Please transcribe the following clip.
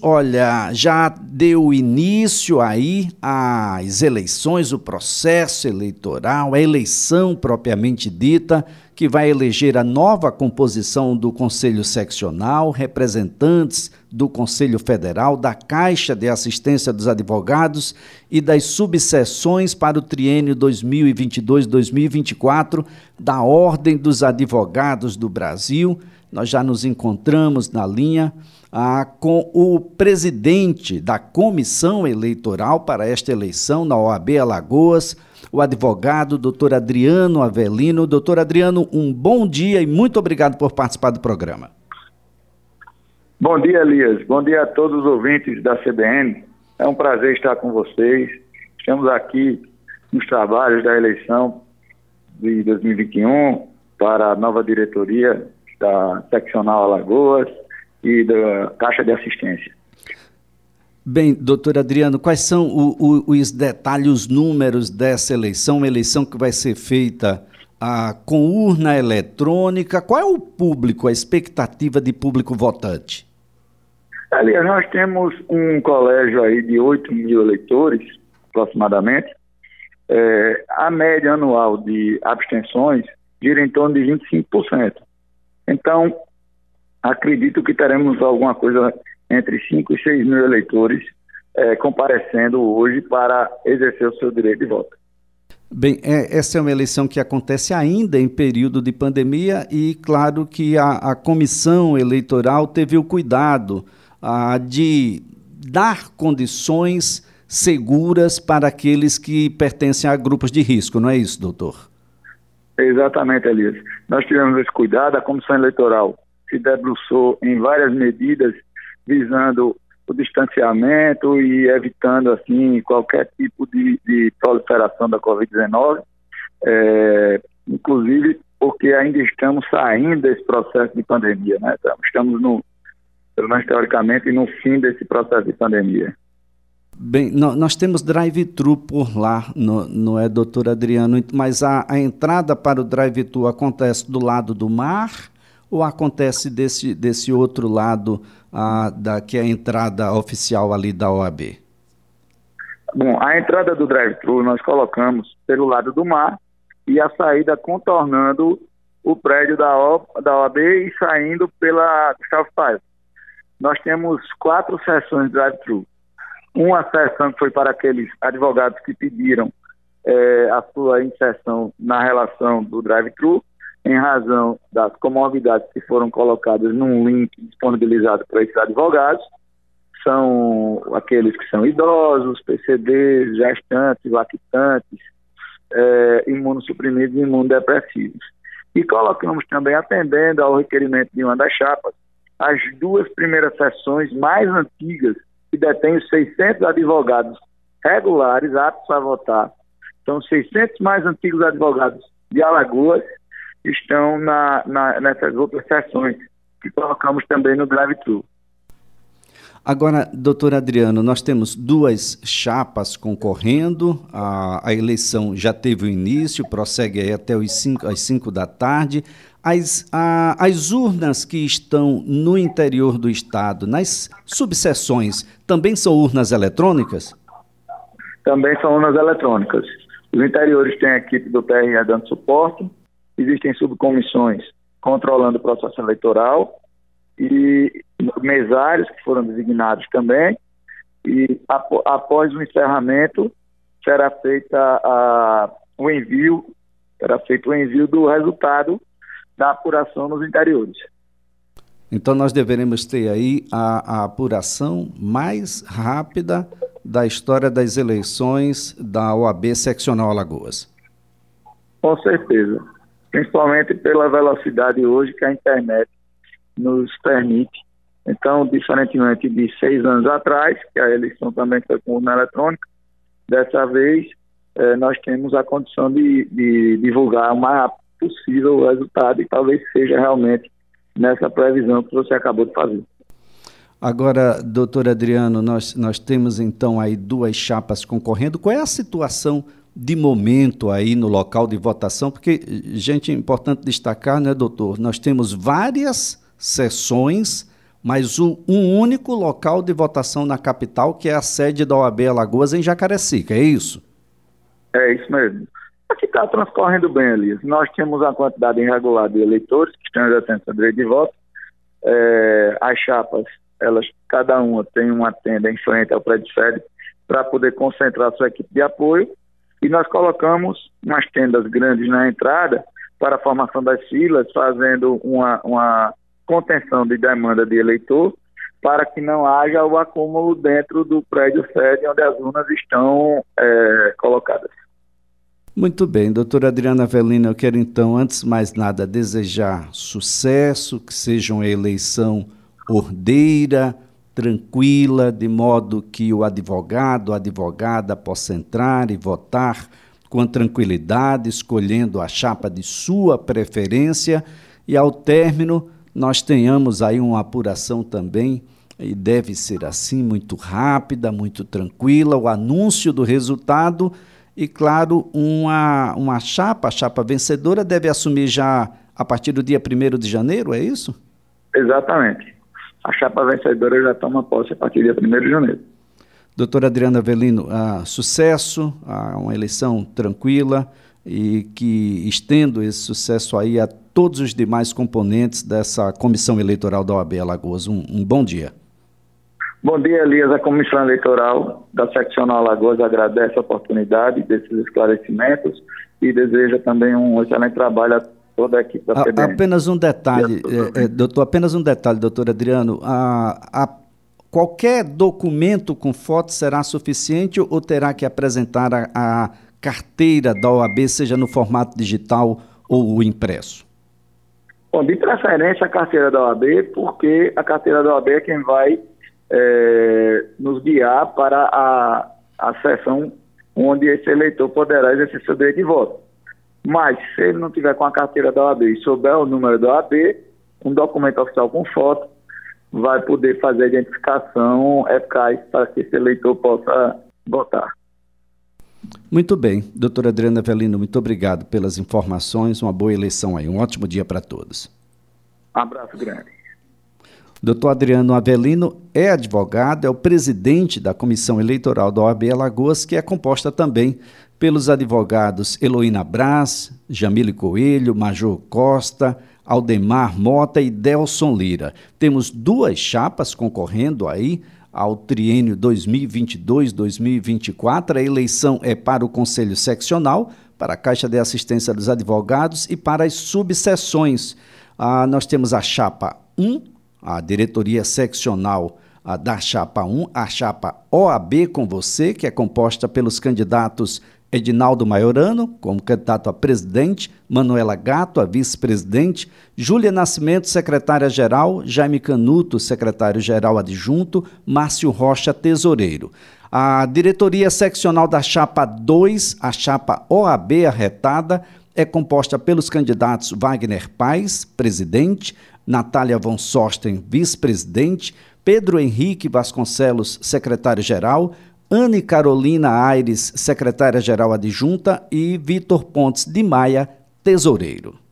Olha, já deu início aí às eleições, o processo eleitoral, a eleição propriamente dita, que vai eleger a nova composição do Conselho Seccional, representantes do Conselho Federal, da Caixa de Assistência dos Advogados e das subseções para o triênio 2022-2024 da Ordem dos Advogados do Brasil. Nós já nos encontramos na linha ah, com o presidente da comissão eleitoral para esta eleição na OAB Alagoas, o advogado doutor Adriano Avelino. Doutor Adriano, um bom dia e muito obrigado por participar do programa. Bom dia, Elias. Bom dia a todos os ouvintes da CBN. É um prazer estar com vocês. Estamos aqui nos trabalhos da eleição de 2021 para a nova diretoria da Seccional Alagoas e da Caixa de Assistência. Bem, doutor Adriano, quais são o, o, os detalhes, os números dessa eleição? Uma eleição que vai ser feita ah, com urna eletrônica. Qual é o público, a expectativa de público votante? Aliás, nós temos um colégio aí de 8 mil eleitores, aproximadamente. É, a média anual de abstenções gira em torno de 25%. Então, acredito que teremos alguma coisa entre 5 e 6 mil eleitores é, comparecendo hoje para exercer o seu direito de voto. Bem, é, essa é uma eleição que acontece ainda em período de pandemia e, claro, que a, a comissão eleitoral teve o cuidado ah, de dar condições seguras para aqueles que pertencem a grupos de risco, não é isso, doutor? Exatamente, Elias. Nós tivemos esse cuidado, a comissão eleitoral se debruçou em várias medidas visando o distanciamento e evitando assim qualquer tipo de, de proliferação da Covid-19, é, inclusive porque ainda estamos saindo desse processo de pandemia, né? Estamos no, pelo menos teoricamente, no fim desse processo de pandemia. Bem, nós temos drive-thru por lá, não é, doutor Adriano? Mas a, a entrada para o drive-thru acontece do lado do mar ou acontece desse, desse outro lado, da, que é a entrada oficial ali da OAB? Bom, a entrada do drive-thru nós colocamos pelo lado do mar e a saída contornando o prédio da, o, da OAB e saindo pela Gustavo Paiva. Nós temos quatro sessões drive-thru. Uma sessão foi para aqueles advogados que pediram é, a sua inserção na relação do drive-thru em razão das comorbidades que foram colocadas num link disponibilizado para esses advogados, são aqueles que são idosos, PCDs, gestantes, lactantes, é, imunossuprimidos e imunodepressivos. E colocamos também, atendendo ao requerimento de uma das chapas, as duas primeiras sessões mais antigas, que detêm os 600 advogados regulares aptos a votar. São 600 mais antigos advogados de Alagoas estão na, na, nessas outras sessões que colocamos também no drive-thru. Agora, doutor Adriano, nós temos duas chapas concorrendo, a, a eleição já teve o início, prossegue até os cinco, às 5 da tarde. As, a, as urnas que estão no interior do Estado, nas subseções, também são urnas eletrônicas? Também são urnas eletrônicas. Os interiores têm a equipe do TRE dando suporte, existem subcomissões controlando o processo eleitoral e mesários que foram designados também. E após o encerramento será feita a, o envio, será feito o envio do resultado da apuração nos interiores. Então nós deveremos ter aí a, a apuração mais rápida da história das eleições da OAB Seccional Alagoas. Com certeza principalmente pela velocidade hoje que a internet nos permite. Então, diferentemente de seis anos atrás, que a eleição também foi com urna eletrônica, dessa vez eh, nós temos a condição de, de divulgar o mais rápido possível o resultado e talvez seja realmente nessa previsão que você acabou de fazer. Agora, doutor Adriano, nós, nós temos então aí duas chapas concorrendo. Qual é a situação de momento aí no local de votação, porque, gente, é importante destacar, né, doutor? Nós temos várias sessões, mas um único local de votação na capital, que é a sede da OAB Alagoas em Jacarecica, é isso? É isso mesmo. Aqui está transcorrendo bem, Elias. Nós temos a quantidade irregular de eleitores que estão exercendo seu direito de voto. É, as chapas, elas, cada uma tem uma tenda em frente ao prédio sede para poder concentrar sua equipe de apoio. E nós colocamos umas tendas grandes na entrada para a formação das filas, fazendo uma, uma contenção de demanda de eleitor, para que não haja o acúmulo dentro do prédio sede onde as urnas estão é, colocadas. Muito bem, doutora Adriana Avelina, eu quero então, antes de mais nada, desejar sucesso, que seja uma eleição ordeira, tranquila, de modo que o advogado, a advogada possa entrar e votar com tranquilidade, escolhendo a chapa de sua preferência e ao término nós tenhamos aí uma apuração também e deve ser assim muito rápida, muito tranquila, o anúncio do resultado e claro, uma uma chapa, a chapa vencedora deve assumir já a partir do dia 1 de janeiro, é isso? Exatamente. A chapa vencedora já toma posse a partir dia 1 de janeiro. Doutora Adriana Avelino, uh, sucesso, uh, uma eleição tranquila e que estendo esse sucesso aí a todos os demais componentes dessa comissão eleitoral da OAB Alagoas. Um, um bom dia. Bom dia, Elias. A Comissão Eleitoral da Seccional Alagoas agradece a oportunidade desses esclarecimentos e deseja também um excelente trabalho a toda a equipe da CBN. Apenas um detalhe, é, é, doutor, apenas um detalhe, doutor Adriano. A, a Qualquer documento com foto será suficiente ou terá que apresentar a, a carteira da OAB, seja no formato digital ou impresso? Bom, de preferência a carteira da OAB, porque a carteira da OAB é quem vai é, nos guiar para a, a sessão onde esse eleitor poderá exercer seu direito de voto. Mas, se ele não tiver com a carteira da OAB e souber o número da OAB, um documento oficial com foto, vai poder fazer a identificação eficaz para que esse eleitor possa votar. Muito bem, doutora Adriana Velino, muito obrigado pelas informações, uma boa eleição aí, um ótimo dia para todos. Um abraço grande. Doutor Adriano Avelino é advogado, é o presidente da Comissão Eleitoral da OAB Alagoas, que é composta também pelos advogados Heloína Braz, Jamile Coelho, Major Costa, Aldemar Mota e Delson Lira. Temos duas chapas concorrendo aí ao triênio 2022-2024. A eleição é para o Conselho Seccional, para a Caixa de Assistência dos Advogados e para as subseções. Ah, nós temos a chapa 1, a diretoria seccional da chapa 1, a chapa OAB com você, que é composta pelos candidatos Edinaldo Maiorano, como candidato a presidente, Manuela Gato, a vice-presidente, Júlia Nascimento, secretária-geral, Jaime Canuto, secretário-geral adjunto, Márcio Rocha, tesoureiro. A diretoria seccional da chapa 2, a chapa OAB arretada, é composta pelos candidatos Wagner Paz, presidente, Natália von Sosten, vice-presidente, Pedro Henrique Vasconcelos, secretário-geral, Anne Carolina Aires, secretária-geral adjunta, e Vitor Pontes de Maia, tesoureiro.